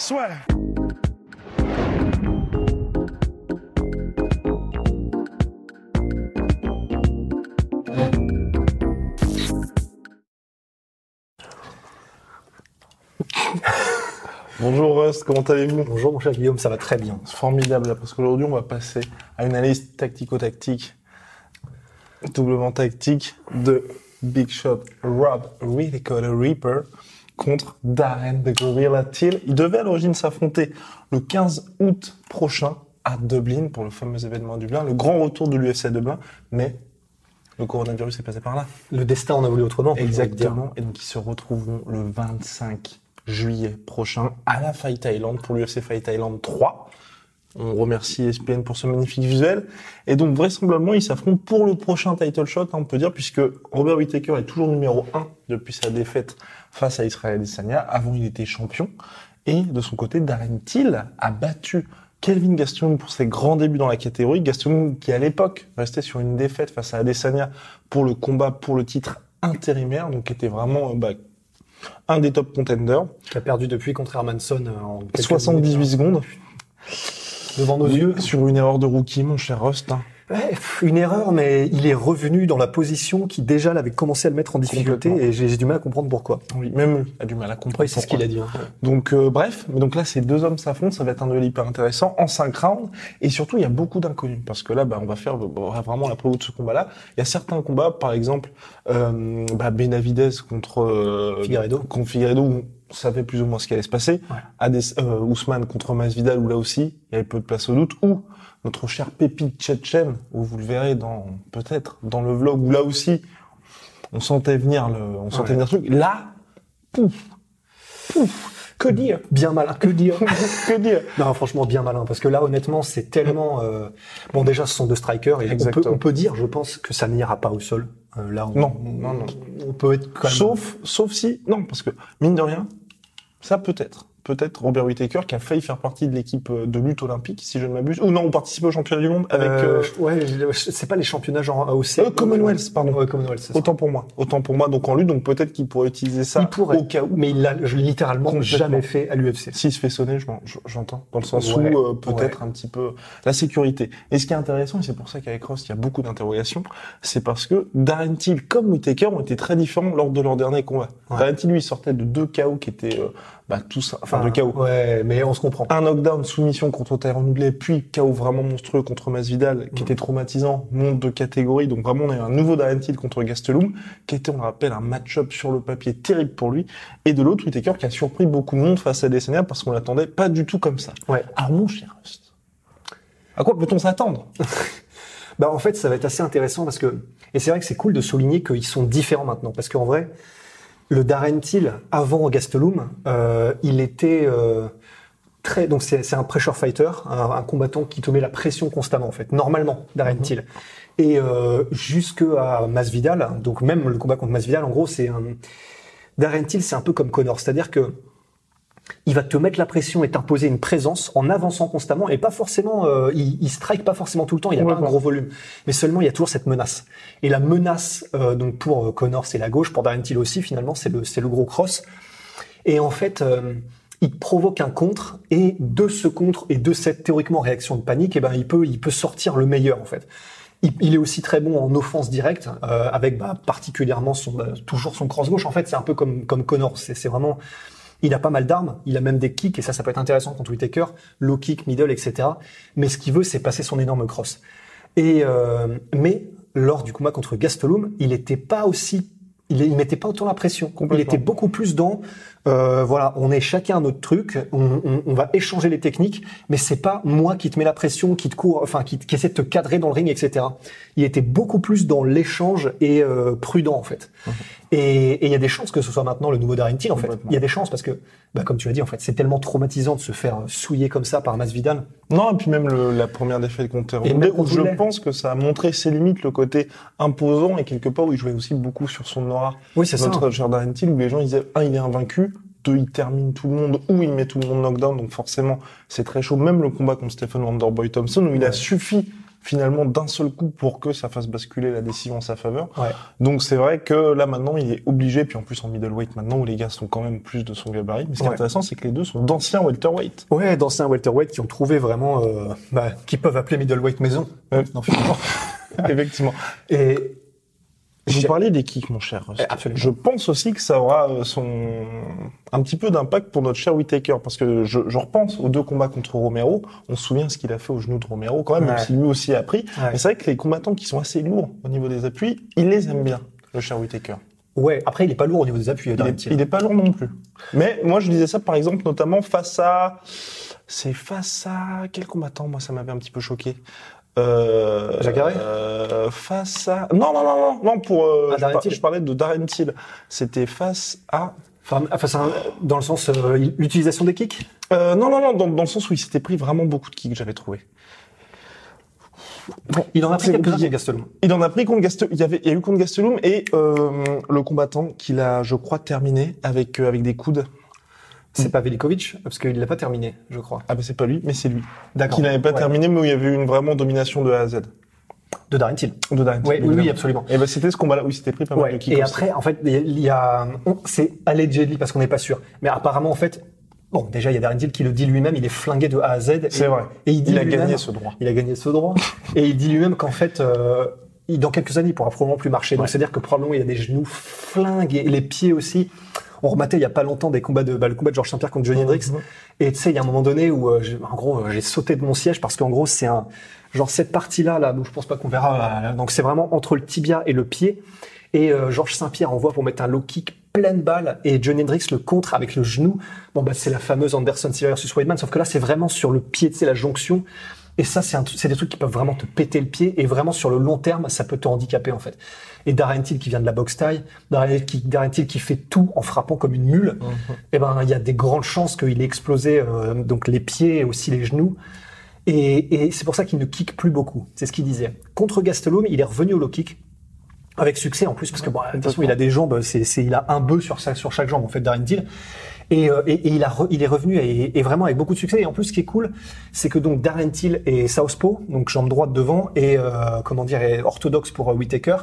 Soit. Bonjour Rust, comment allez-vous? Bonjour mon cher Guillaume, ça va très bien. C'est formidable parce qu'aujourd'hui on va passer à une analyse tactico-tactique, doublement tactique de Big Shot Rob le Reaper contre Darren the Gorilla Till. Ils devaient à l'origine s'affronter le 15 août prochain à Dublin pour le fameux événement à Dublin, le grand retour de l'UFC à Dublin, mais le coronavirus est passé par là. Le destin en a voulu autrement. de. Exactement. Et donc ils se retrouveront le 25 juillet prochain à la Fight Island pour l'UFC Fight Island 3. On remercie ESPN pour ce magnifique visuel. Et donc vraisemblablement ils s'affrontent pour le prochain title shot, hein, on peut dire, puisque Robert Whittaker est toujours numéro 1 depuis sa défaite face à Israël Adesanya. Avant il était champion. Et de son côté, Darren Till a battu Kelvin Gastelum pour ses grands débuts dans la catégorie. Gastelum qui à l'époque restait sur une défaite face à Adesanya pour le combat pour le titre intérimaire, donc était vraiment euh, bah, un des top contenders. Qui a perdu depuis contre Hermanson euh, en quelques 78 minutes, secondes. hein. devant nos yeux. Sur une erreur de rookie, mon cher Rust. hein. Ouais, une erreur, mais il est revenu dans la position qui déjà l'avait commencé à le mettre en difficulté et j'ai du mal à comprendre pourquoi. Oui, même a du mal à comprendre. Oui, c'est ce qu'il a dit. hein. Donc euh, bref, mais donc là ces deux hommes s'affrontent, ça va être un duel hyper intéressant en 5 rounds et surtout il y a beaucoup d'inconnus parce que là bah, on va faire bah, vraiment la prévue de ce combat-là. Il y a certains combats, par exemple euh, bah, Benavidez contre euh, contre où on savait plus ou moins ce qui allait se passer. Ouais. Ades, euh, Ousmane contre Masvidal où là aussi il y avait peu de place au doute. Ou notre cher pépite Tchétchène où vous le verrez dans peut-être dans le vlog où là aussi on sentait venir le, on sentait Ouais. venir le truc. Là, pouf, pouf, que dire? Bien malin, que dire? Que dire? Non, franchement, bien malin, parce que là, honnêtement, c'est tellement... euh, Bon, déjà, ce sont deux strikers, et on peut, on peut dire, je pense, que ça n'ira pas au sol. Euh, là, on, Non, non, non. On peut être quand même... Sauf, sauf si, non, parce que, mine de rien, ça peut être. Peut-être Robert Whittaker qui a failli faire partie de l'équipe euh, de lutte olympique, si je ne m'abuse. Ou non, on participait au championnat du monde avec, Euh, euh, ouais, je- c'est pas les championnats genre AOC. euh, Commonwealth, pardon. Ouais, Commonwealth, ça. Autant pour moi. Autant pour moi, donc en lutte, donc peut-être qu'il pourrait utiliser ça Il pourrait. au cas où. Mais il l'a littéralement jamais fait à l'UFC. S'il se fait sonner, j'entends. Dans le sens Ouais, où euh, peut-être un petit peu la sécurité. Et ce qui est intéressant, et c'est pour ça qu'avec Ross, il y a beaucoup d'interrogations, c'est parce que Darren Till comme Whittaker ont été très différents lors de leur dernier combat. Ouais. Darren Till, lui, il sortait de deux KO qui étaient, bah, tous, enfin, deux KO. Ouais, mais on se comprend. Un knockdown, soumission contre Tyron Woodley, puis KO vraiment monstrueux contre Masvidal, qui Mm. était traumatisant, monte de catégorie. Donc vraiment, on a eu un nouveau Darren Till contre Gastelum, qui était, on le rappelle, un match-up sur le papier terrible pour lui. Et de l'autre, Whittaker, qui a surpris beaucoup de monde face à Adesanya, parce qu'on l'attendait pas du tout comme ça. Ouais. Alors mon cher Rust, à quoi peut-on s'attendre? Bah, en fait, ça va être assez intéressant parce que, et c'est vrai que c'est cool de souligner qu'ils sont différents maintenant. Parce qu'en vrai, le Darren Till, avant Gastelum, euh, il était, euh, très, donc c'est, c'est un pressure fighter, un, un combattant qui te met la pression constamment, en fait. Normalement, Darren Mhm. Et, euh, jusque à Masvidal, donc même le combat contre Masvidal, en gros, c'est un, Darren Till, c'est un peu comme Connor. C'est-à-dire que, il va te mettre la pression et t'imposer une présence en avançant constamment et pas forcément, euh, il, il strike pas forcément tout le temps, il a pas un gros volume, mais seulement il y a toujours cette menace. Et la menace, euh, donc pour euh, Connor c'est la gauche, pour Darren Till aussi finalement c'est le c'est le gros cross. Et en fait, euh, il provoque un contre et de ce contre et de cette théoriquement réaction de panique, et ben il peut il peut sortir le meilleur en fait. Il, il est aussi très bon en offense directe, euh, avec bah, particulièrement son bah, toujours son cross gauche. En fait, c'est un peu comme comme Connor. C'est c'est vraiment il a pas mal d'armes, il a même des kicks, et ça, ça peut être intéressant contre Whitaker, low kick, middle, etc. Mais ce qu'il veut, c'est passer son énorme cross. Et euh, mais lors du combat contre Gastelum, il était pas aussi il, il mettait pas autant la pression. Il était beaucoup plus dans, euh, voilà, on est chacun un notre truc, on, on, on va échanger les techniques, mais c'est pas moi qui te mets la pression, qui te court, enfin qui, qui essaie de te cadrer dans le ring, etc. Il était beaucoup plus dans l'échange et euh, prudent en fait. Et et il y a des chances que ce soit maintenant le nouveau Darren Till en fait. Il y a des chances parce que, bah, comme tu l'as dit en fait, c'est tellement traumatisant de se faire souiller comme ça par Masvidal. Non, et puis même le- la première défaite contre Ronde, où je pense que ça a montré ses limites, le côté imposant, et quelque part où il jouait aussi beaucoup sur son aura. Oui, c'est ça. Notre Darren Till, où les gens ils disaient, un, il est invaincu, il termine tout le monde, ou il met tout le monde knockdown, donc forcément, c'est très chaud. Même le combat contre Stephen Wonderboy Thompson, où il a suffi finalement d'un seul coup pour que ça fasse basculer la décision en sa faveur. Ouais. Donc c'est vrai que là maintenant il est obligé, puis en plus en middleweight maintenant où les gars sont quand même plus de son gabarit. Mais ce qui est intéressant c'est que les deux sont d'anciens welterweight. Ouais, d'anciens welterweight qui ont trouvé vraiment, euh, bah, qui peuvent appeler middleweight maison. Ouais. Non, finalement. Effectivement. Et Vous parliez des kicks, mon cher. Absolument. Je pense aussi que ça aura euh, son un petit peu d'impact pour notre cher Whitaker, parce que je, je repense aux deux combats contre Romero. On se souvient ce qu'il a fait au genou de Romero, quand même, même si lui aussi a pris. Ouais. Mais c'est vrai que les combattants qui sont assez lourds au niveau des appuis, il les aime bien, le cher Whitaker. ouais, après il est pas lourd au niveau des appuis. Il est, il est pas lourd non plus. Mais moi, je disais ça, par exemple, notamment face à... C'est face à... Quel combattant Moi, ça m'avait un petit peu choqué. Euh, Jacare euh, Face à... Non, non, non, non, non, pour... euh, Ah, je, je parlais de Darren Till. C'était face à... Enfin, enfin, c'est un- dans le sens euh, l'utilisation des kicks. Euh, non, non, non, dans, dans le sens où il s'était pris vraiment beaucoup de kicks, j'avais trouvé. Il en a pris quelques-uns avec Gastelum. Il en a pris contre Gastelum. Il y avait, il y a eu contre Gastelum et euh, le combattant qu'il a, je crois, terminé avec avec des coudes. C'est pas Velikovic parce qu'il l'a pas terminé, je crois. Ah ben c'est pas lui, mais c'est lui. D'accord. Qui n'avait pas Ouais. terminé, mais où il y avait eu une vraiment domination de A à Z. De Darren Till. De Darren Till, oui, oui, absolument. Et ben c'était ce combat-là où il s'était pris pas mal de Ouais. kicks. Et après, en fait, il y a, c'est allegedly parce qu'on n'est pas sûr. Mais apparemment, en fait, bon, déjà il y a Darren Till qui le dit lui-même, il est flingué de A à Z. c'est Et- vrai. Et il dit il a gagné ce droit. Il a gagné ce droit. et il dit lui-même qu'en fait, euh, il- dans quelques années, il pourra probablement plus marcher. Donc c'est-à-dire que probablement il y a des genoux flingues et les pieds aussi. On rematait il y a pas longtemps des combats de bah, le combat de Georges Saint-Pierre contre Johnny Hendricks. Mhm. Et tu sais, il y a un moment donné où, euh, en gros, euh, j'ai sauté de mon siège parce qu'en gros, c'est un genre cette partie-là, là, où je pense pas qu'on verra. là, donc c'est vraiment entre le tibia et le pied. Et euh, Georges Saint-Pierre envoie pour mettre un low kick pleine balle et Johnny Hendricks le contre avec le genou. Bon bah c'est la fameuse Anderson Silva versus Weidman, sauf que là c'est vraiment sur le pied, tu sais la jonction. Et ça c'est des trucs qui peuvent vraiment te péter le pied et vraiment sur le long terme ça peut te handicaper en fait. Et Darren Till qui vient de la boxe taille, Darren, Till qui fait tout en frappant comme une mule. Eh ben il y a des grandes chances qu'il ait explosé euh, donc les pieds et aussi les genoux. Et, et c'est pour ça qu'il ne kick plus beaucoup. C'est ce qu'il disait. Contre Gastelum, il est revenu au low kick avec succès en plus parce que bon, de toute façon il a des jambes, c'est, c'est il a un bœuf sur sa- sur chaque jambe en fait Darren Till. Et, euh, et, et il, a re- il est revenu et, et vraiment avec beaucoup de succès. Et en plus, ce qui est cool, c'est que donc Darren Till est southpaw, donc jambe droite devant, et euh, comment dire, est orthodoxe pour euh, Whitaker.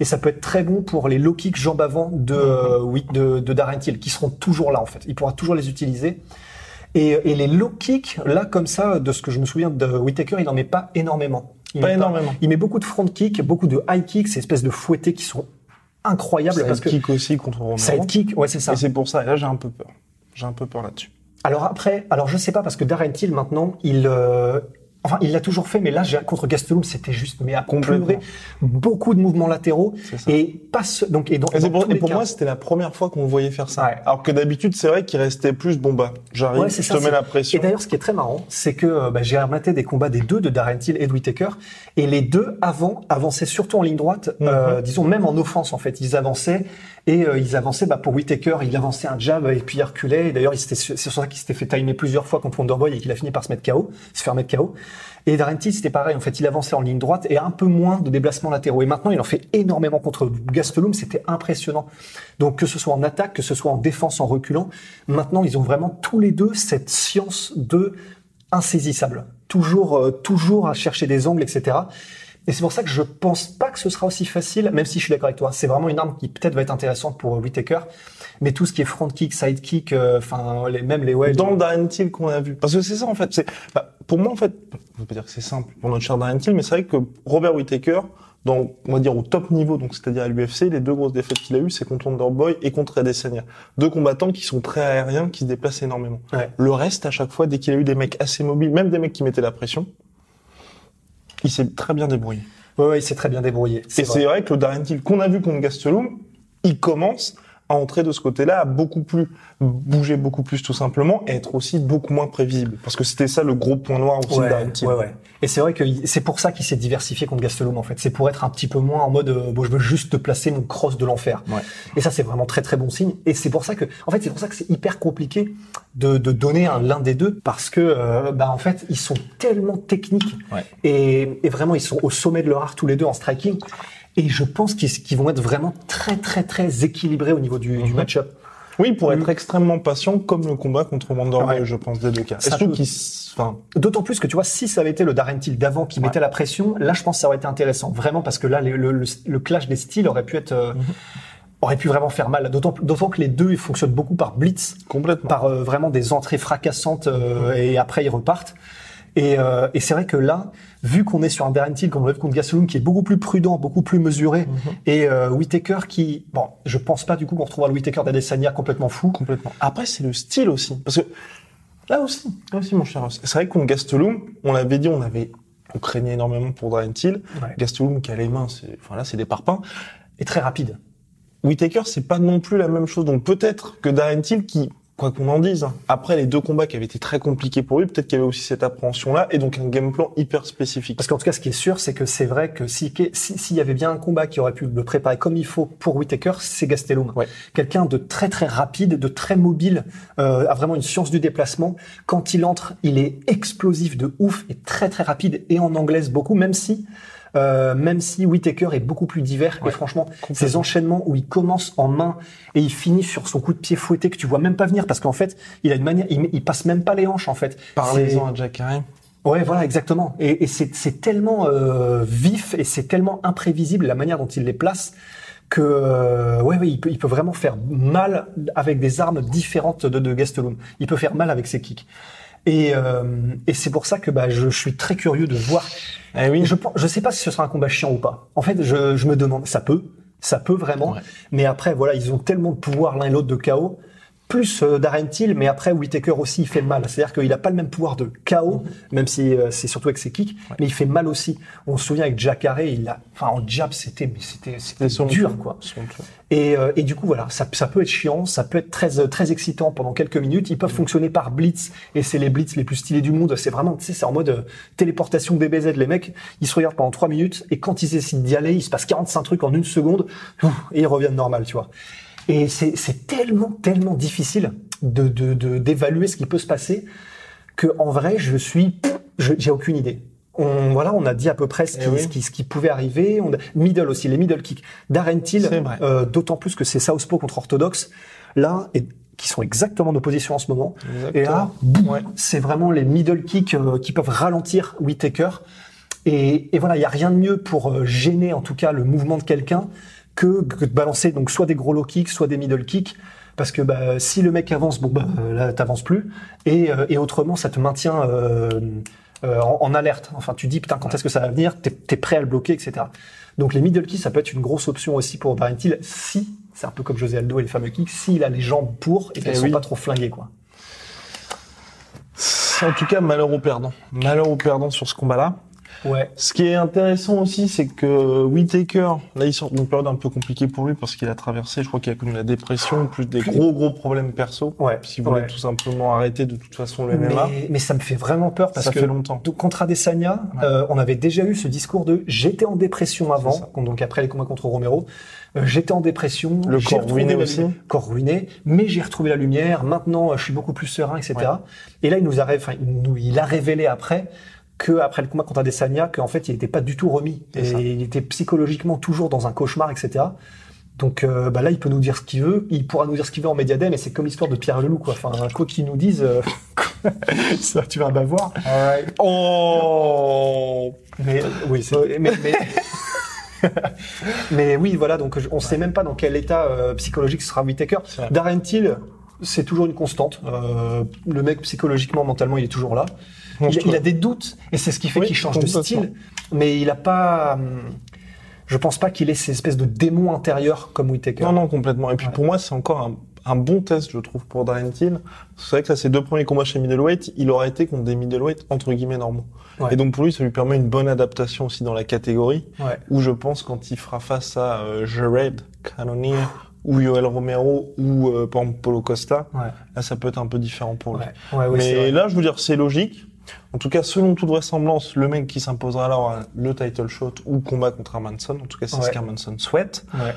Et ça peut être très bon pour les low kicks jambes avant de, Whit- de, de Darren Till, qui seront toujours là en fait. Il pourra toujours les utiliser. Et, et les low kicks, là comme ça, de ce que je me souviens de Whitaker, il en met pas énormément. Il Pas met énormément. Il met beaucoup de front kicks, beaucoup de high kicks, ces espèces de fouettés qui sont incroyables parce que kick aussi contre Romero. side kick, ouais c'est ça. Et c'est pour ça. Et là j'ai un peu peur. J'ai un peu peur là-dessus. Alors après, alors je sais pas parce que Darren Till maintenant, il, euh, enfin il l'a toujours fait, mais là j'ai- contre Gastelum c'était juste mais à Complètement. pleurer, beaucoup de mouvements latéraux C'est ça. et pas ce- donc et, dans, Et, dans pour, tous et les pour cas- moi, c'était la première fois qu'on le voyait faire ça. Ouais. Alors que d'habitude, c'est vrai qu'il restait plus, bon bah, j'arrive, Ouais, je ça, te mets la pression. Et d'ailleurs, ce qui est très marrant, c'est que euh, bah, j'ai rematé des combats des deux de Darren Till et de Whitaker, et les deux avant avançaient surtout en ligne droite, euh, disons même en offense en fait. Ils avançaient et euh, ils avançaient. Bah, pour Whitaker, il avançait un jab et puis il reculait. Et D'ailleurs, c'est sur ça qu'il s'était fait timer plusieurs fois contre Wonderboy et qu'il a fini par se mettre KO, se faire mettre KO. Et Darren Till, c'était pareil. En fait, il avançait en ligne droite et un peu moins de déplacements latéraux. Et maintenant, il en fait énormément contre Gastelum. C'était impressionnant. Donc, que ce soit en attaque, que ce soit en défense, en reculant, maintenant, ils ont vraiment tous les deux cette science de insaisissable. Toujours, euh, toujours à chercher des angles, etc. Et c'est pour ça que je pense pas que ce sera aussi facile, même si je suis d'accord avec toi. C'est vraiment une arme qui peut-être va être intéressante pour euh, Whitaker. Mais tout ce qui est front kick, side kick, euh, enfin, les, même les ouais, dans le Darren Till qu'on a vu. Parce que c'est ça en fait. C'est bah, pour moi en fait, je pas dire que c'est simple pour notre cher Darren Till, mais c'est vrai que Robert Whittaker, dans on va dire au top niveau, donc c'est-à-dire à l'UFC, les deux grosses défaites qu'il a eues, c'est contre Wonderboy et contre Adesanya. Deux combattants qui sont très aériens, qui se déplacent énormément. Ouais. Le reste, à chaque fois, dès qu'il a eu des mecs assez mobiles, même des mecs qui mettaient la pression, il s'est très bien débrouillé. Ouais, ouais, il s'est très bien débrouillé. Et c'est vrai que le Darren Till qu'on a vu contre Gastelum, il commence entrer de ce côté-là, à beaucoup plus bouger beaucoup plus tout simplement, et être aussi beaucoup moins prévisible. Parce que c'était ça le gros point noir aussi Ouais, d'Arrentine. ouais, ouais. Et c'est vrai que c'est pour ça qu'il s'est diversifié contre Gastelum en fait. C'est pour être un petit peu moins en mode euh, bon, je veux juste te placer mon cross de l'enfer. Ouais. Et ça c'est vraiment très très bon signe. Et c'est pour ça que, en fait, c'est pour ça que c'est hyper compliqué de, de donner un l'un des deux parce que euh, bah en fait ils sont tellement techniques et vraiment ils sont au sommet de leur art tous les deux en striking. Et je pense qu'ils vont être vraiment très très très équilibrés au niveau du, du Mhm. match-up. Oui, pour être extrêmement patient, comme le combat contre Vanderbilt, Ouais. je pense, des deux cas. Surtout peut- enfin, D'autant plus que tu vois, si ça avait été le Darren Till d'avant qui mettait la pression, là, je pense que ça aurait été intéressant, vraiment, parce que là, le, le- le- le clash des styles aurait pu être, euh, Mhm. aurait pu vraiment faire mal. D'autant, d'autant que les deux, ils fonctionnent beaucoup par blitz, complètement. par euh, vraiment des entrées fracassantes, euh, et après ils repartent. Et, euh, et c'est vrai que là, vu qu'on est sur un Darren Till comme on l'a vu contre Gastelum, qui est beaucoup plus prudent, beaucoup plus mesuré, Mhm. et euh, Whitaker qui, bon, je pense pas du coup qu'on retrouvera le Whitaker d'Adesanya complètement fou. Complètement. Après, c'est le style aussi. Parce que là aussi, là aussi, mon cher Ross, c'est vrai contre Gastelum, on l'avait dit, on avait, on craignait énormément pour Darren Till. Ouais. Gastelum qui a les mains, c'est, enfin là, c'est des parpaings. Et très rapide. Whitaker, c'est pas non plus la même chose. Donc peut-être que Darren Till, qui, quoi qu'on en dise, hein, après les deux combats qui avaient été très compliqués pour lui, peut-être qu'il y avait aussi cette appréhension-là et donc un game plan hyper spécifique. Parce qu'en tout cas, ce qui est sûr, c'est que c'est vrai que si si- s'il y avait bien un combat qui aurait pu le préparer comme il faut pour Whitaker, c'est Gastelum. Ouais. Quelqu'un de très très rapide, de très mobile, euh, a vraiment une science du déplacement. Quand il entre, il est explosif de ouf et très très rapide et en anglaise beaucoup, même si euh, même si Whitaker est beaucoup plus divers Ouais. et franchement, ces enchaînements où il commence en main et il finit sur son coup de pied fouetté que tu vois même pas venir parce qu'en fait, il a une manière, il, il passe même pas les hanches en fait. Parlez-en à Jack Harry. Ouais, voilà, exactement. Et, et c'est c'est tellement euh, vif et c'est tellement imprévisible la manière dont il les place que euh, ouais, ouais, il peut, il peut vraiment faire mal avec des armes différentes de, de Gastelum. Il peut faire mal avec ses kicks. Et, euh, et c'est pour ça que bah, je, je suis très curieux de voir. Eh oui. Je je sais pas si ce sera un combat chiant ou pas. En fait, je, je me demande. Ça peut, ça peut vraiment. Ouais. Mais après, voilà, ils ont tellement de pouvoir l'un et l'autre de KO. Plus euh, Darren Till, mais après Whitaker aussi il fait mal. C'est-à-dire qu'il a pas le même pouvoir de KO, même si euh, c'est surtout avec ses kicks, mais il fait mal aussi. On se souvient avec Jack Harry, il a, enfin en jab c'était, mais c'était, c'était dur quoi. Son. Et, euh, et du coup voilà, ça, ça peut être chiant, ça peut être très euh, très excitant pendant quelques minutes. Ils peuvent fonctionner par blitz et c'est les blitz les plus stylés du monde. C'est vraiment, tu sais, c'est en mode euh, téléportation DBZ. Les mecs, ils se regardent pendant trois minutes et quand ils décident d'y aller, il se passe 45 trucs en une seconde et ils reviennent normal, tu vois. Et c'est tellement tellement difficile de de- de- d'évaluer ce qui peut se passer que en vrai, je suis, j'ai aucune idée. On, voilà, on a dit à peu près ce qui, Eh oui. ce qui, ce qui pouvait arriver. On a, middle aussi, les middle kicks. Darren Till, euh, d'autant plus que c'est Southpaw contre orthodoxe, là, et, qui sont exactement en opposition en ce moment. Et là, boum, Ouais. c'est vraiment les middle kicks euh, qui peuvent ralentir Whitaker. Et, et voilà, il y a rien de mieux pour euh, gêner en tout cas le mouvement de quelqu'un que, que de balancer donc soit des gros low kicks, soit des middle kicks. Parce que bah, si le mec avance, bon bah là t'avances plus, et, euh, et autrement ça te maintient euh, euh, en, en alerte. Enfin tu dis putain quand est-ce que ça va venir, t'es es prêt à le bloquer, etc. Donc les middle kicks ça peut être une grosse option aussi pour Darren Till si c'est un peu comme José Aldo et les fameux kicks, s'il a les jambes pour et qu'elles Eh sont pas trop flinguées quoi. En tout cas, malheur aux perdants. Malheur aux perdants sur ce combat-là. Ouais. Ce qui est intéressant aussi, c'est que Whitaker, là, il sort d'une période un peu compliquée pour lui parce qu'il a traversé, je crois qu'il a connu la dépression, plus des gros, gros problèmes perso. Ouais. Puisqu'il voulait Ouais. tout simplement arrêter de toute façon le MMA. Mais, mais ça me fait vraiment peur parce Ça que fait longtemps. donc, contre Adesanya, Ouais. euh, on avait déjà eu ce discours de j'étais en dépression avant, ça. donc après les combats contre Romero, euh, j'étais en dépression, Le corps ruiné aussi. corps ruiné, mais j'ai retrouvé la lumière. Maintenant, euh, je suis beaucoup plus serein, etc. Et là, il nous a, enfin, il nous, il a révélé après que après le combat contre Adesanya, qu'en fait, il n'était pas du tout remis et ça. il était psychologiquement toujours dans un cauchemar, etc. Donc euh, bah là, il peut nous dire ce qu'il veut, il pourra nous dire ce qu'il veut en médiadem, et c'est comme l'histoire de Pierre Leloup, quoi. Enfin, quoi qu'il nous dise, euh, ça, tu vas bavoir. Oh Mais oui, c'est- mais, mais, mais oui, voilà. Donc, on sait même pas dans quel état euh, psychologique sera vrai. Darren Till, c'est toujours une constante. Euh, le mec psychologiquement, mentalement, il est toujours là. Il, a- il a des doutes, et c'est ce qui fait Oui, qu'il change de style. Mais il a pas. hum, Je pense pas qu'il ait ces espèces de démons intérieurs comme Whitaker. Non, non, complètement. Et puis Ouais. pour moi, c'est encore un, un bon test, je trouve, pour Darren Till. C'est vrai que là, ses deux premiers combats chez middleweight, il aura été contre des middleweight entre guillemets normaux. Ouais. Et donc pour lui, ça lui permet une bonne adaptation aussi dans la catégorie, Ouais. où je pense quand il fera face à euh, Jared Cannonier ou Yoel Romero ou euh, Costa, là ça peut être un peu différent pour lui. Mais là, je veux dire, c'est logique. En tout cas, selon toute vraisemblance, le mec qui s'imposera alors aura le title shot ou combat contre Hermanson. En tout cas, c'est ce qu'Hermanson souhaite. Ouais.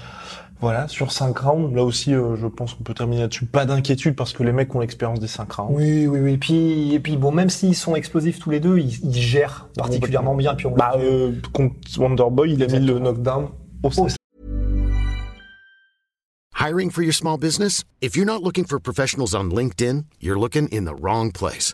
Voilà, sur 5 rounds. Là aussi, euh, je pense qu'on peut terminer là-dessus. Pas d'inquiétude parce que les mecs ont l'expérience des 5 rounds. Oui, oui, oui. Puis, et puis bon, même s'ils sont explosifs tous les deux, ils, ils gèrent particulièrement bien. Puis on Bah, euh, contre Wonderboy, il a mis le knockdown au Oh. Hiring for your small business? If you're not looking for professionals on LinkedIn, you're looking in the wrong place.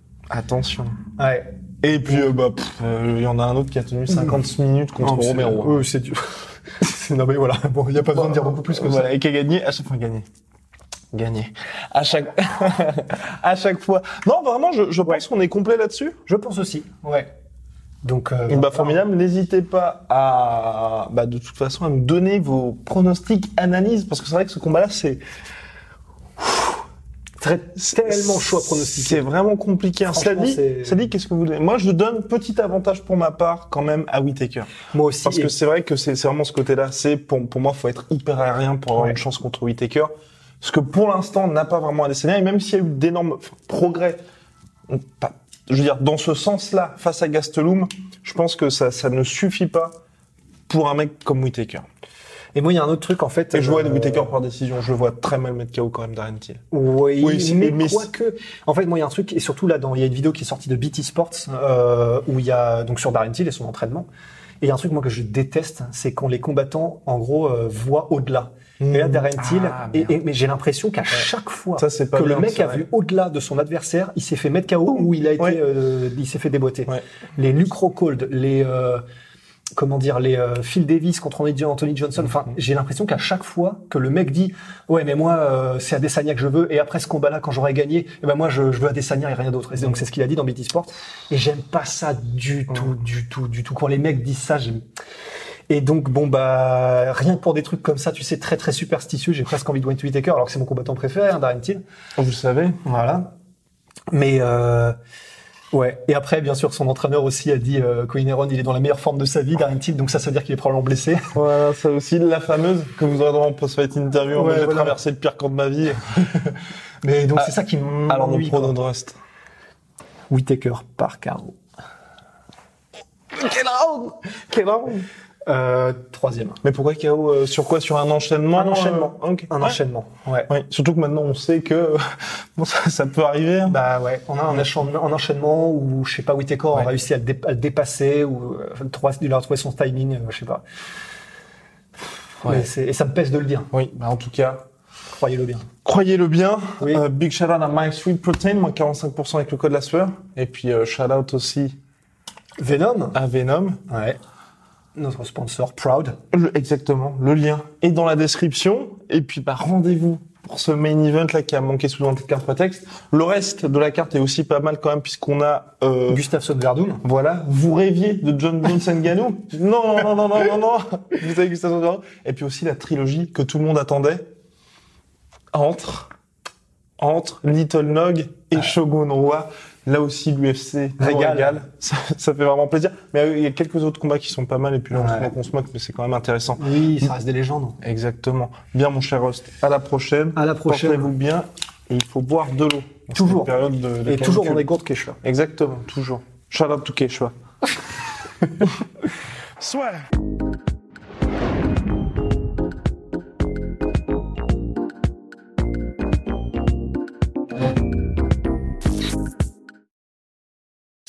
Attention. Ouais. Et puis, euh, bah, euh, il y en a un autre qui a tenu 50 minutes contre Non, Romero. Oui, c'est non mais voilà, bon, il n'y a pas besoin de dire beaucoup plus que voilà, et qui a gagné à chaque fois gagné. Gagné. À chaque, à chaque fois. Non, vraiment, je, je pense qu'on est complet là-dessus. ça. Je pense aussi. Ouais. Donc, euh, Bah, formidable. N'hésitez pas à, bah, de toute façon, à nous donner vos pronostics, analyses, parce que c'est vrai que ce combat-là, c'est très, tellement chaud à pronostiquer. C'est vraiment compliqué. Cela dit, cela dit, qu'est-ce que vous voulez Moi, je donne petit avantage pour ma part quand même à Whitaker. Moi aussi. Parce et- que c'est vrai que c'est vraiment ce côté-là. C'est pour, pour moi, faut être hyper aérien pour avoir Ouais. une chance contre Whitaker. Ce que pour l'instant n'a pas vraiment Adesanya. Et même s'il y a eu d'énormes progrès, pas- je veux dire, dans ce sens-là, face à Gastelum, je pense que ça, ça ne suffit pas pour un mec comme Whitaker. Et moi, il y a un autre truc en fait. Et je vois euh, Whitaker par décision. Je le vois très mal mettre KO quand même Darren Till. Oui, mais mais c'est- quoique. En fait, moi, il y a un truc, et surtout là, dans, il y a une vidéo qui est sortie de BT Sports, euh, où il y a, donc sur Darren Till et son entraînement. Et il y a un truc, moi, que je déteste, c'est quand les combattants, en gros, euh, voient au-delà. Et là, Darren Till, Ah, et, mais j'ai l'impression qu'à chaque fois Ça, c'est pas que le mec a vu au-delà de son adversaire, il s'est fait mettre KO ou il a été, Ouais. euh, il s'est fait déboîter. Ouais. Les Luke Rockhold, les, euh, comment dire, les euh, Phil Davis contre Anthony Johnson. Enfin, Mhm. j'ai l'impression qu'à chaque fois que le mec dit, ouais, mais moi, euh, c'est Adesanya que je veux, et après ce combat-là, quand j'aurai gagné, eh ben moi, je, je veux Adesanya et rien d'autre. Et donc c'est ce qu'il a dit dans BT Sport. Et j'aime pas ça du tout, du tout, du tout. Quand les mecs disent ça, j'aime. Et donc bon bah rien que pour des trucs comme ça, tu sais, très très superstitieux, j'ai presque envie de Wayne Whitaker, alors que c'est mon combattant préféré, hein, Darren Till. Vous le savez Voilà. Mais euh, ouais. Et après, bien sûr, son entraîneur aussi a dit euh, il est dans la meilleure forme de sa vie, Darren Till, donc ça, ça veut dire qu'il est probablement blessé. Voilà, ça aussi, la fameuse que vous aurez en post-fight interview. Ouais, Moi, j'ai voilà. traversé le pire camp de ma vie. Mais donc Ah, c'est ça qui Alors, m'ennuie. quoi. pronos de rust. Whitaker par KO. Quel round Quel round Euh, troisième. Mais pourquoi KO euh, Sur quoi? Sur un enchaînement Un enchaînement. euh, ok. Un Ouais. enchaînement. Ouais. Ouais. Surtout que maintenant, on sait que bon, ça, ça peut arriver. hein. Bah ouais, on a un, enchaînement, un enchaînement où je sais pas Whitaker Ouais. a réussi à le, dé- à le dépasser ou euh, trouver- il a retrouvé son timing, euh, je sais pas. Ouais. Mais et ça me pèse de le dire, Oui, bah en tout cas, croyez-le bien. croyez-le bien. Oui. Euh, big shout out à My Sweet Protein, moins 45% avec le code la sueur. Et puis euh, shout out aussi Venom. à Venom. Ouais. Notre sponsor Proud. Exactement, le lien est dans la description. Et puis bah, rendez-vous pour ce main event là qui a manqué sous le carte prétexte. Le reste de la carte est aussi pas mal quand même puisqu'on a euh, Gustafsson Verdum. Voilà, vous rêviez de John Jones Ngannou Non, non, non, non, non, non, non. Vous avez Gustavo Ngannou. Et puis aussi la trilogie que tout le monde attendait entre entre Little Nog et Shogun Roi. Là aussi, l'UFC Régale. Ça, ça fait vraiment plaisir. Mais euh, il y a quelques autres combats qui sont pas mal et puis là, on se Ouais. moque, on se moque, mais c'est quand même intéressant. Oui, ça reste des légendes. Exactement. Bien, mon cher Host. À la prochaine. À la prochaine. Portez-vous bien. Et il faut boire de l'eau. Toujours. Période de, de Et toujours des gourdes Quechua. Exactement, toujours. Shout out to Quechua. Soit.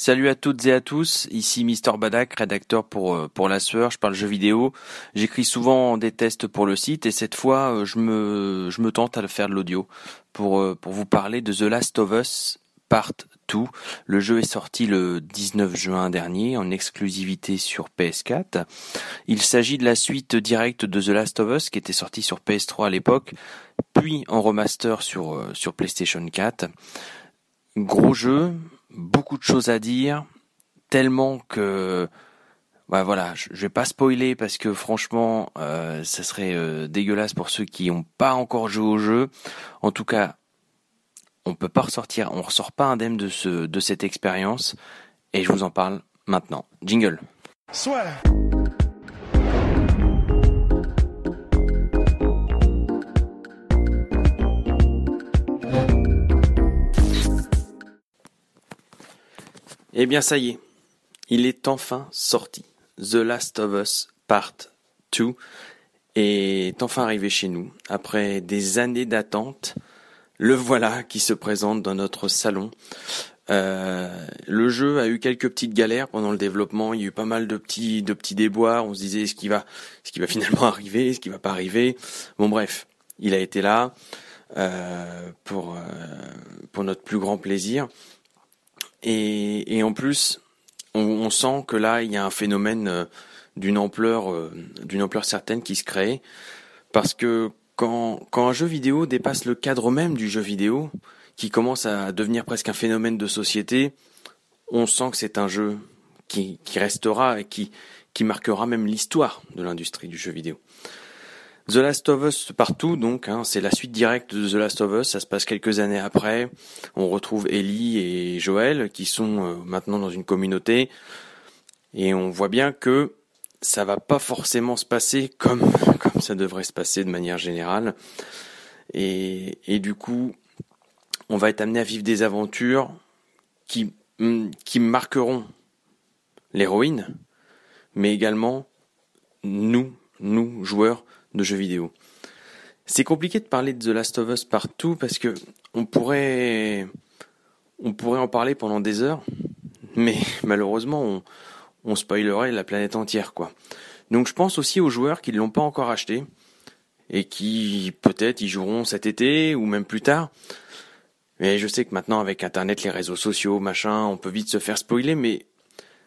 Salut à toutes et à tous, ici Mister Badak, rédacteur pour euh, pour la sueur, je parle jeux vidéo. J'écris souvent des tests pour le site et cette fois euh, je me je me tente à le faire de l'audio pour euh, pour vous parler de The Last of Us Part 2. Le jeu est sorti le 19 juin dernier en exclusivité sur PS4. Il s'agit de la suite directe de The Last of Us qui était sorti sur PS3 à l'époque, puis en remaster sur, sur PlayStation 4. Gros jeu, beaucoup de choses à dire, tellement que bah voilà, je, vais pas spoiler parce que franchement, euh, ça serait euh, dégueulasse pour ceux qui n'ont pas encore joué au jeu. En tout cas, on peut pas ressortir, on ressort pas indemne de ce de cette expérience et je vous en parle maintenant. Jingle. Eh bien ça y est, il est enfin sorti. The Last of Us Part 2 est enfin arrivé chez nous. Après des années d'attente, le voilà qui se présente dans notre salon. Euh, le jeu a eu quelques petites galères pendant le développement. Il y a eu pas mal de petits, de déboires. On se disait ce qui va, ce qui va finalement arriver, ce qui va pas arriver. Bon bref, il a été là euh, euh, pour notre plus grand plaisir. Et, et en plus, on, sent que là, il y a un phénomène euh, d'une ampleur, euh, d'une ampleur certaine qui se crée, parce que quand, quand un jeu vidéo dépasse le cadre même du jeu vidéo, qui commence à devenir presque un phénomène de société, on sent que c'est un jeu qui, qui restera et qui, qui marquera même l'histoire de l'industrie du jeu vidéo. The Last of Us partout, donc, hein, c'est la suite directe de The Last of Us. Ça se passe quelques années après. On retrouve Ellie et Joël qui sont euh, maintenant dans une communauté, et on voit bien que ça va pas forcément se passer comme ça devrait se passer de manière générale. Et, et du coup, on va être amené à vivre des aventures qui mm, qui marqueront l'héroïne, mais également nous, nous joueurs de jeux vidéo. C'est compliqué de parler de The Last of Us partout parce que on pourrait, on pourrait en parler pendant des heures, mais malheureusement on, on spoilerait la planète entière quoi. Donc je pense aussi aux joueurs qui ne l'ont pas encore acheté et qui peut-être y joueront cet été ou même plus tard. Mais je sais que maintenant avec internet, les réseaux sociaux, machin, on peut vite se faire spoiler, mais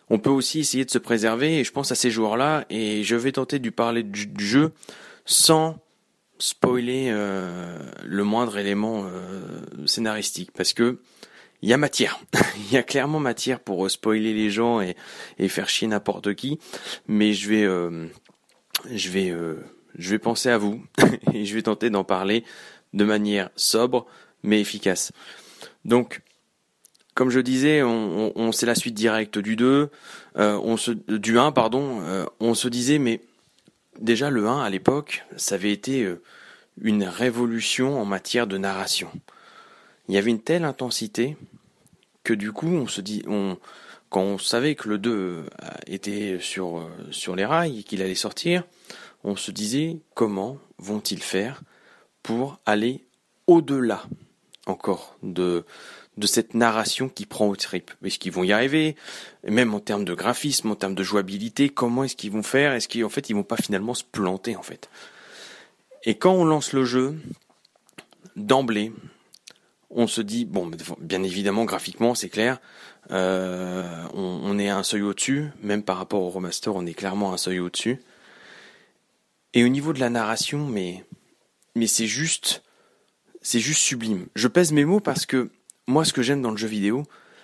on peut aussi essayer de se préserver et je pense à ces joueurs-là et je vais tenter de parler du jeu sans spoiler euh, le moindre élément euh, scénaristique parce que il y a matière. Il y a clairement matière pour euh, spoiler les gens et, faire chier n'importe qui. Mais je vais, je vais, je vais penser à vous et je vais tenter d'en parler de manière sobre mais efficace. Donc, comme je disais, on, on, c'est la suite directe du 2, on se, du 1 pardon. on se disait mais déjà le 1 à l'époque, ça avait été euh, une révolution en matière de narration. Il y avait une telle intensité que du coup, on se dit, quand on savait que le 2 euh, était sur, euh, sur les rails et qu'il allait sortir, on se disait comment vont-ils faire pour aller au-delà encore de, de cette narration qui prend au trip. Est-ce qu'ils vont y arriver? Même en termes de graphisme, en termes de jouabilité, comment est-ce qu'ils vont faire? Est-ce qu'en fait ils vont pas finalement se planter en fait? Et quand on lance le jeu, d'emblée, on se dit bon, bien évidemment graphiquement c'est clair, euh, on, on, est un seuil au-dessus, même par rapport au remaster, on est clairement un seuil au-dessus. Et au niveau de la narration, mais mais c'est juste c'est juste sublime. Je pèse mes mots parce que moi, ce que j'aime dans le jeu vidéo,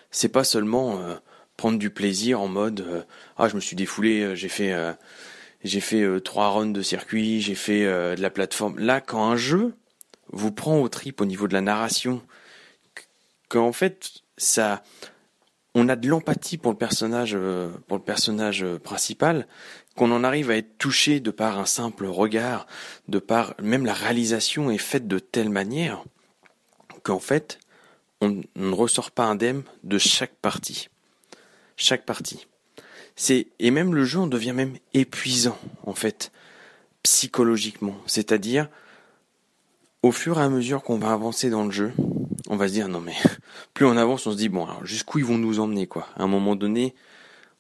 c'est pas seulement euh, prendre du plaisir en mode euh, ah je me suis défoulé, euh, j'ai fait j'ai fait trois runs de circuit, j'ai fait de la plateforme. Là, quand un jeu vous prend au trip au niveau de la narration, qu'en fait ça on a de l'empathie pour le personnage pour le personnage principal qu'on en arrive à être touché de par un simple regard, de par même la réalisation est faite de telle manière qu'en fait on ne ressort pas indemne de chaque partie. Chaque partie. C'est et même le jeu en devient même épuisant en fait psychologiquement, c'est-à-dire au fur et à mesure qu'on va avancer dans le jeu, on va se dire non mais plus on avance, on se dit bon alors jusqu'où ils vont nous emmener quoi? À un moment donné,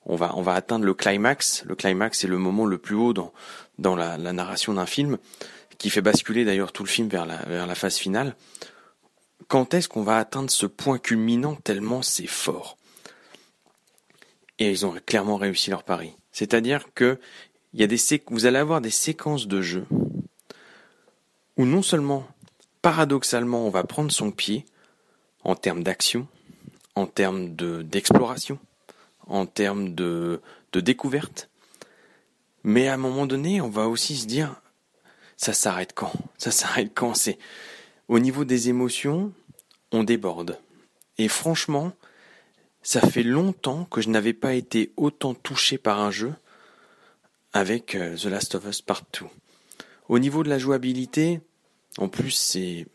on va on va atteindre le climax. Le climax c'est le moment le plus haut dans dans la, la narration d'un film qui fait basculer d'ailleurs tout le film vers la vers la phase finale quand est-ce qu'on va atteindre ce point culminant tellement c'est fort? Et ils ont clairement réussi leur pari. C'est-à-dire que y a des vous allez avoir des séquences de jeu où non seulement, paradoxalement, on va prendre son pied en termes d'action, en termes de d'exploration, en termes de, de découverte, mais à un moment donné, on va aussi se dire, ça s'arrête quand? Ça s'arrête quand? C'est au niveau des émotions, on déborde. Et franchement, ça fait longtemps que je n'avais pas été autant touché par un jeu avec euh, The Last of Us Partout. Au niveau de la jouabilité, en plus c'est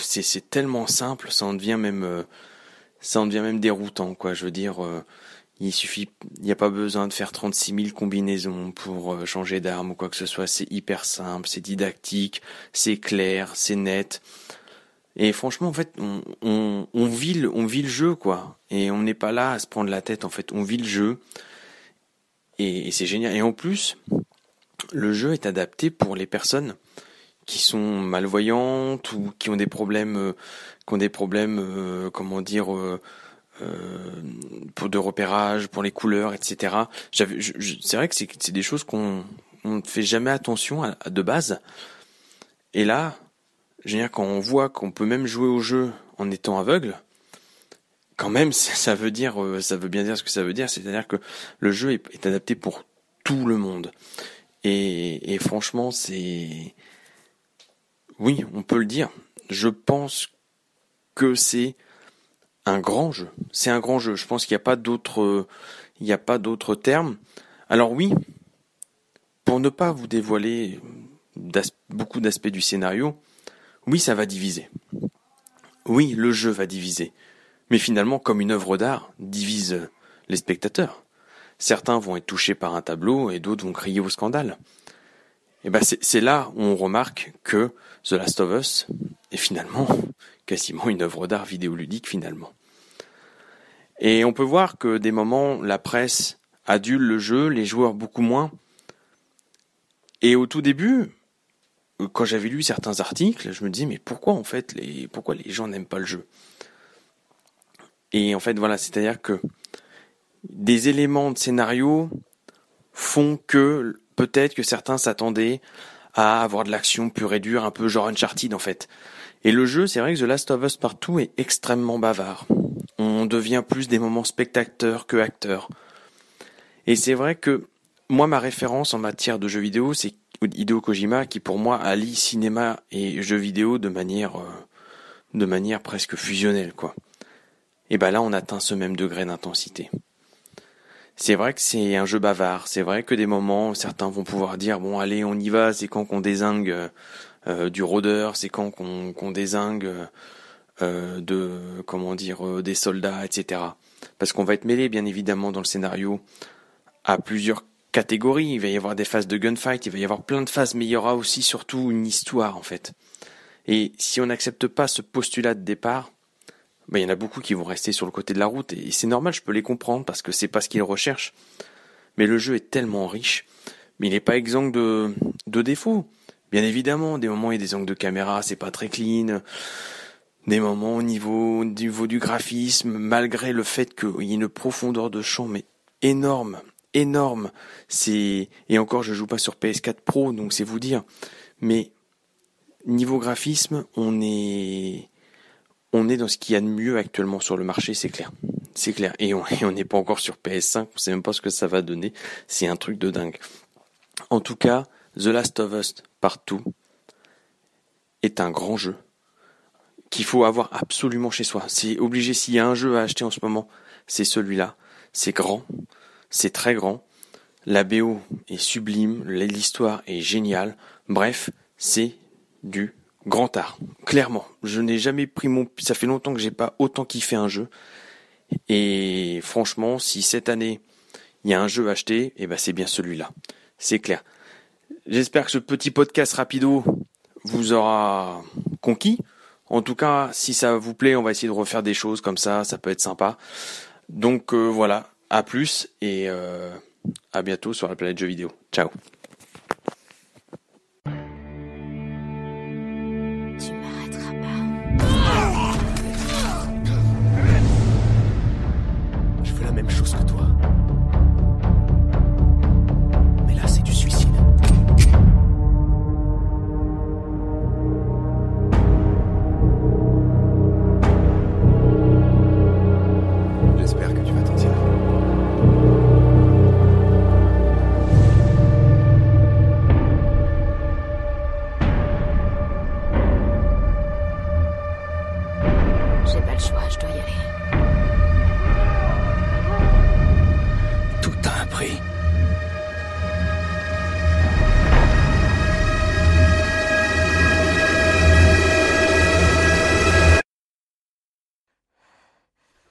c'est tellement simple, ça en devient même euh, ça en devient même déroutant quoi. Je veux dire, euh, il suffit, il n'y a pas besoin de faire 36 000 combinaisons pour changer d'arme ou quoi que ce soit. C'est hyper simple, c'est didactique, c'est clair, c'est net. Et franchement, en fait, on, vit le jeu, quoi. Et on n'est pas là à se prendre la tête, en fait. On vit le jeu. Et, c'est génial. Et en plus, le jeu est adapté pour les personnes qui sont malvoyantes ou qui ont des problèmes, euh, qui ont des problèmes, euh, comment dire, euh, pour de repérage, pour les couleurs, etc. C'est vrai que c'est des choses qu'on ne fait jamais attention à, de base. Et là, je veux dire, quand on voit qu'on peut même jouer au jeu en étant aveugle, quand même, ça veut dire, euh, ça veut bien dire ce que ça veut dire, c'est-à-dire que le jeu est, adapté pour tout le monde. Et, et franchement, c'est, oui, on peut le dire. Je pense que c'est un grand jeu. C'est un grand jeu. Je pense qu'il n'y a pas d'autres, il n'y a pas d'autres termes. Alors oui, pour ne pas vous dévoiler beaucoup d'aspects du scénario, oui, ça va diviser. Oui, le jeu va diviser mais finalement comme une œuvre d'art divise les spectateurs. Certains vont être touchés par un tableau et d'autres vont crier au scandale. Et ben c'est là où on remarque que The Last of Us est finalement quasiment une œuvre d'art vidéoludique finalement. Et on peut voir que des moments la presse adule le jeu, les joueurs beaucoup moins. Et au tout début, quand j'avais lu certains articles, je me disais mais pourquoi en fait les pourquoi les gens n'aiment pas le jeu? Et en fait, voilà, c'est-à-dire que des éléments de scénario font que peut-être que certains s'attendaient à avoir de l'action pure et dure, un peu genre Uncharted en fait. Et le jeu, c'est vrai que The Last of Us Partout est extrêmement bavard. On devient plus des moments spectateurs que acteurs. Et c'est vrai que moi, ma référence en matière de jeux vidéo, c'est Hideo Kojima, qui pour moi allie cinéma et jeux vidéo de manière, euh, de manière presque fusionnelle, quoi et ben là on atteint ce même degré d'intensité. C'est vrai que c'est un jeu bavard, c'est vrai que des moments certains vont pouvoir dire bon allez on y va, c'est quand qu'on désingue euh, du rôdeur, c'est quand qu'on qu'on désingue euh, de comment dire euh, des soldats, etc. Parce qu'on va être mêlé bien évidemment dans le scénario à plusieurs catégories. Il va y avoir des phases de gunfight, il va y avoir plein de phases, mais il y aura aussi surtout une histoire en fait. Et si on n'accepte pas ce postulat de départ, bah, il y en a beaucoup qui vont rester sur le côté de la route et c'est normal, je peux les comprendre parce que c'est pas ce qu'ils recherchent. Mais le jeu est tellement riche, mais il n'est pas exempt de, défauts. Bien évidemment, des moments il y a des angles de caméra, c'est pas très clean. Des moments au niveau, au niveau du graphisme, malgré le fait qu'il y ait une profondeur de champ, mais énorme, énorme. C'est, et encore, je joue pas sur PS4 Pro, donc c'est vous dire. Mais, niveau graphisme, on est, on est dans ce qu'il y a de mieux actuellement sur le marché, c'est clair. C'est clair. Et on n'est pas encore sur PS5, on sait même pas ce que ça va donner. C'est un truc de dingue. En tout cas, The Last of Us Partout est un grand jeu qu'il faut avoir absolument chez soi. C'est obligé, s'il y a un jeu à acheter en ce moment, c'est celui-là. C'est grand, c'est très grand. La BO est sublime, l'histoire est géniale. Bref, c'est du grand art, clairement. Je n'ai jamais pris mon, ça fait longtemps que j'ai pas autant kiffé un jeu. Et franchement, si cette année il y a un jeu acheté, et eh ben c'est bien celui-là. C'est clair. J'espère que ce petit podcast rapido vous aura conquis. En tout cas, si ça vous plaît, on va essayer de refaire des choses comme ça, ça peut être sympa. Donc euh, voilà, à plus et euh, à bientôt sur la planète jeux vidéo. Ciao. je dois y aller. Tout a un prix.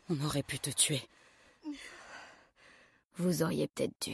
On aurait pu te tuer. Vous auriez peut-être dû.